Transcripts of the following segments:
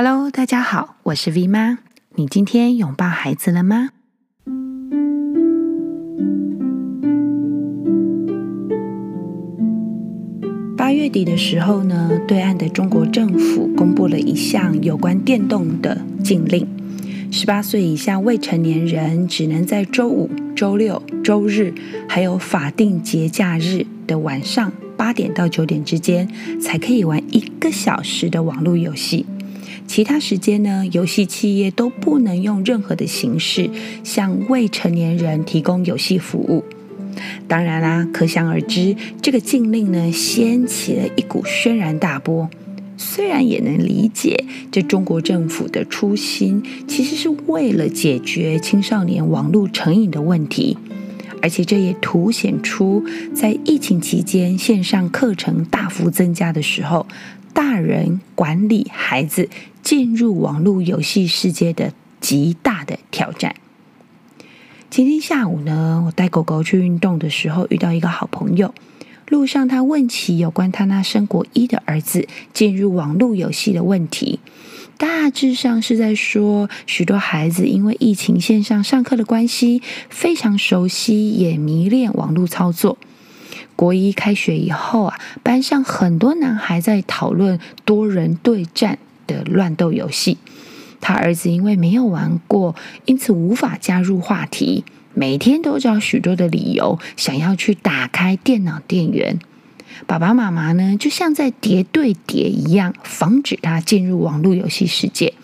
Hello，大家好，我是 V 妈。你今天拥抱孩子了吗？八月底的时候呢，对岸的中国政府公布了一项有关电动的禁令：十八岁以下未成年人只能在周五、周六、周日，还有法定节假日的晚上八点到九点之间，才可以玩一个小时的网络游戏。其他时间呢，游戏企业都不能用任何的形式向未成年人提供游戏服务。当然啦，可想而知，这个禁令呢，掀起了一股轩然大波。虽然也能理解，这中国政府的初心其实是为了解决青少年网络成瘾的问题，而且这也凸显出在疫情期间线上课程大幅增加的时候，大人管理孩子进入网络游戏世界的极大的挑战。今天下午呢，我带狗狗去运动的时候，遇到一个好朋友。路上他问起有关他那升国一的儿子进入网络游戏的问题，大致上是在说，许多孩子因为疫情线上上课的关系，非常熟悉也迷恋网络操作。国一开学以后啊，班上很多男孩在讨论多人对战的乱斗游戏。他儿子因为没有玩过，因此无法加入话题，每天都找许多的理由想要去打开电脑电源。爸爸妈妈呢，就像在叠对叠一样，防止他进入网络游戏世界。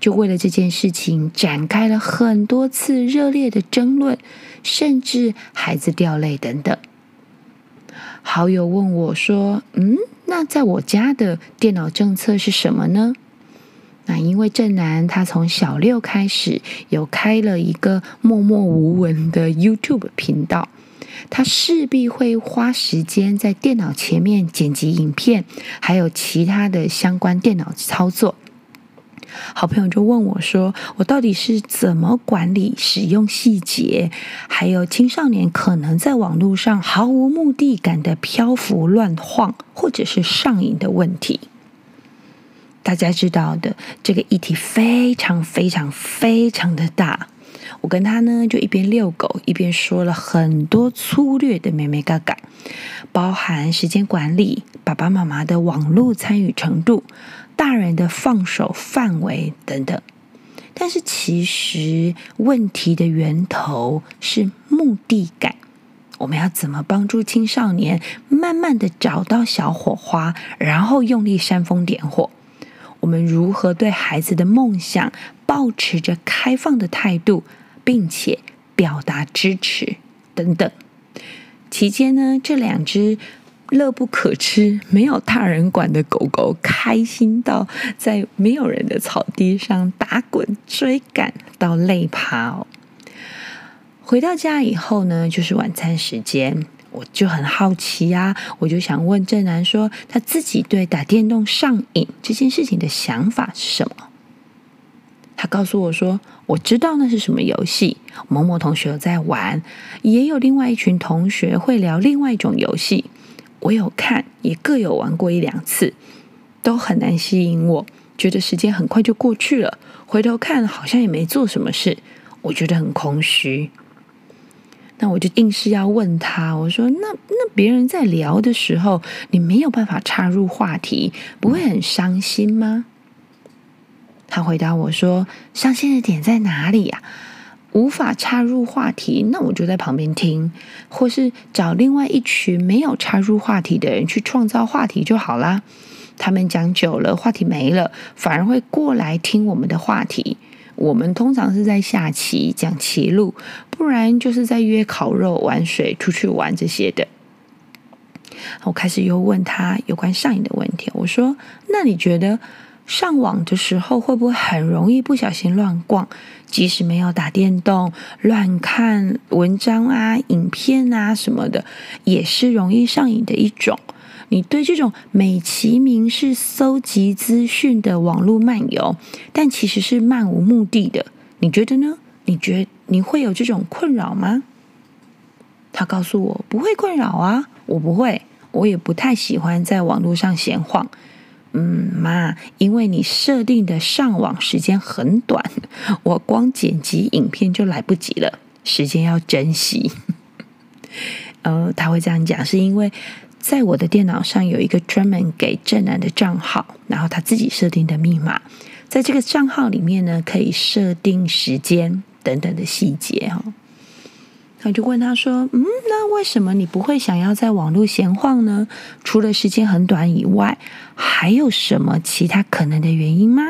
就为了这件事情，展开了很多次热烈的争论，甚至孩子掉泪等等。好友问我说：“嗯，那在我家的电脑政策是什么呢？”那因为正男他从小六开始有开了一个默默无闻的 YouTube 频道，他势必会花时间在电脑前面剪辑影片，还有其他的相关电脑操作。好朋友就问我说：“我到底是怎么管理使用细节，还有青少年可能在网络上毫无目的感的漂浮乱晃，或者是上瘾的问题？”大家知道的，这个议题非常非常非常的大。我跟他呢就一边遛狗，一边说了很多粗略的眉眉角角，包含时间管理、爸爸妈妈的网络参与程度。大人的放手范围等等，但是其实问题的源头是目的感。我们要怎么帮助青少年慢慢的找到小火花，然后用力煽风点火？我们如何对孩子的梦想保持着开放的态度，并且表达支持等等？期间呢，这两只。乐不可支，没有大人管的狗狗，开心到在没有人的草地上打滚、追赶到累趴。回到家以后呢，就是晚餐时间，我就很好奇啊，我就想问正男说，他自己对打电动上瘾这件事情的想法是什么？他告诉我说，我知道那是什么游戏，某某同学有在玩，也有另外一群同学会聊另外一种游戏。我有看，也各有玩过一两次，都很难吸引我，觉得时间很快就过去了。回头看，好像也没做什么事，我觉得很空虚。那我就硬是要问他，我说：“那那别人在聊的时候，你没有办法插入话题，不会很伤心吗？”他回答我说：“伤心的点在哪里呀？”无法插入话题，那我就在旁边听，或是找另外一群没有插入话题的人去创造话题就好啦。他们讲久了，话题没了，反而会过来听我们的话题。我们通常是在下棋、讲棋路，不然就是在约烤肉、玩水、出去玩这些的。我开始又问他有关上瘾的问题，我说：“那你觉得？”上网的时候会不会很容易不小心乱逛？即使没有打电动，乱看文章啊、影片啊什么的，也是容易上瘾的一种。你对这种美其名是搜集资讯的网络漫游，但其实是漫无目的的，你觉得呢？你觉你会有这种困扰吗？他告诉我不会困扰啊，我不会，我也不太喜欢在网络上闲晃。嗯，妈，因为你设定的上网时间很短，我光剪辑影片就来不及了，时间要珍惜。”呃，他会这样讲，是因为在我的电脑上有一个专门给正男的账号，然后他自己设定的密码，在这个账号里面呢，可以设定时间等等的细节哈。我就问他说：“嗯，那为什么你不会想要在网络闲晃呢？除了时间很短以外，还有什么其他可能的原因吗？”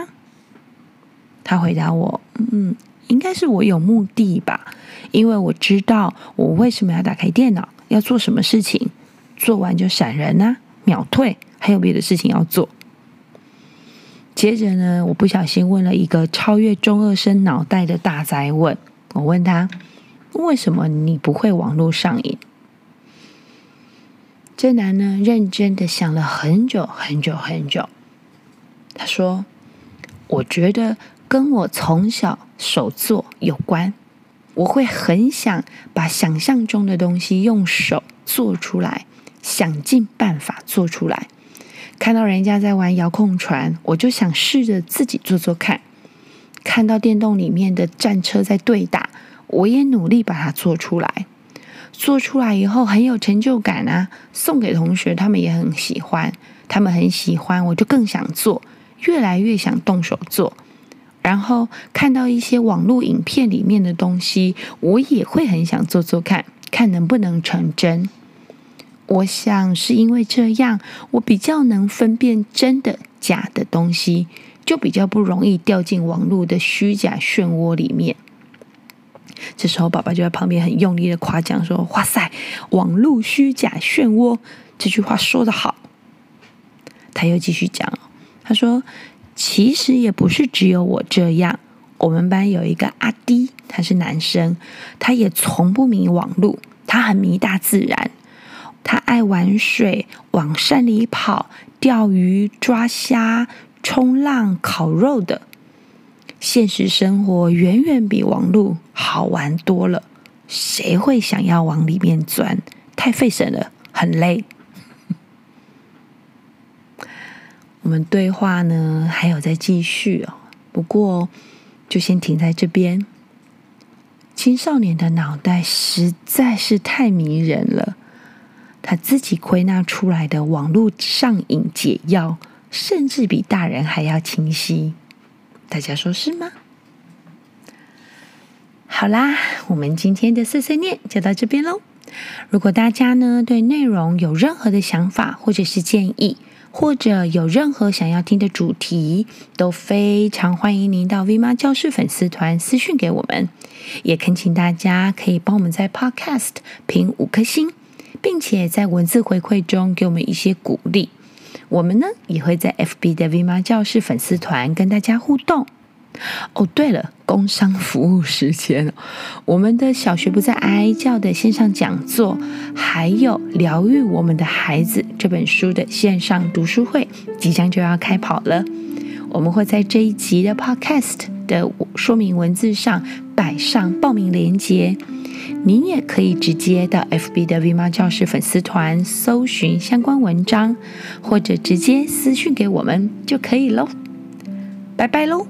他回答我：“嗯，应该是我有目的吧，因为我知道我为什么要打开电脑，要做什么事情，做完就闪人啊，秒退，还有别的事情要做。”接着呢，我不小心问了一个超越中二生脑袋的大哉问，我问他。为什么你不会网络上瘾？正男呢，认真的想了很久很久很久。他说：“我觉得跟我从小手做有关，我会很想把想象中的东西用手做出来，想尽办法做出来。看到人家在玩遥控船，我就想试着自己做做看。看到电动里面的战车在对打。”我也努力把它做出来，做出来以后很有成就感啊！送给同学，他们也很喜欢，他们很喜欢，我就更想做，越来越想动手做。然后看到一些网络影片里面的东西，我也会很想做做看，看能不能成真。我想是因为这样，我比较能分辨真的假的东西，就比较不容易掉进网络的虚假漩涡里面。这时候，爸爸就在旁边很用力的夸奖说：“哇塞，网络虚假漩涡，这句话说得好。”他又继续讲，他说：“其实也不是只有我这样，我们班有一个阿滴，他是男生，他也从不迷网络，他很迷大自然，他爱玩水，往山里跑，钓鱼、抓虾、冲浪、烤肉的。”现实生活远远比网络好玩多了，谁会想要往里面钻？太费神了，很累。我们对话呢，还有在继续哦，不过就先停在这边。青少年的脑袋实在是太迷人了，他自己归纳出来的网络上瘾解药，甚至比大人还要清晰。大家说是吗？好啦，我们今天的碎碎念就到这边喽。如果大家呢，对内容有任何的想法或者是建议，或者有任何想要听的主题，都非常欢迎您到 V 妈教室粉丝团私讯给我们。也恳请大家可以帮我们在 Podcast 评五颗星，并且在文字回馈中给我们一些鼓励。我们呢也会在 FB 的 V 妈教室粉丝团跟大家互动。哦，对了，工商服务时间，我们的小学不再哀叫的线上讲座，还有疗愈我们的孩子这本书的线上读书会，即将就要开跑了。我们会在这一集的 Podcast 的说明文字上摆上报名链接。您也可以直接到 FB 的 V 妈教室粉丝团搜寻相关文章，或者直接私讯给我们就可以喽。拜拜喽！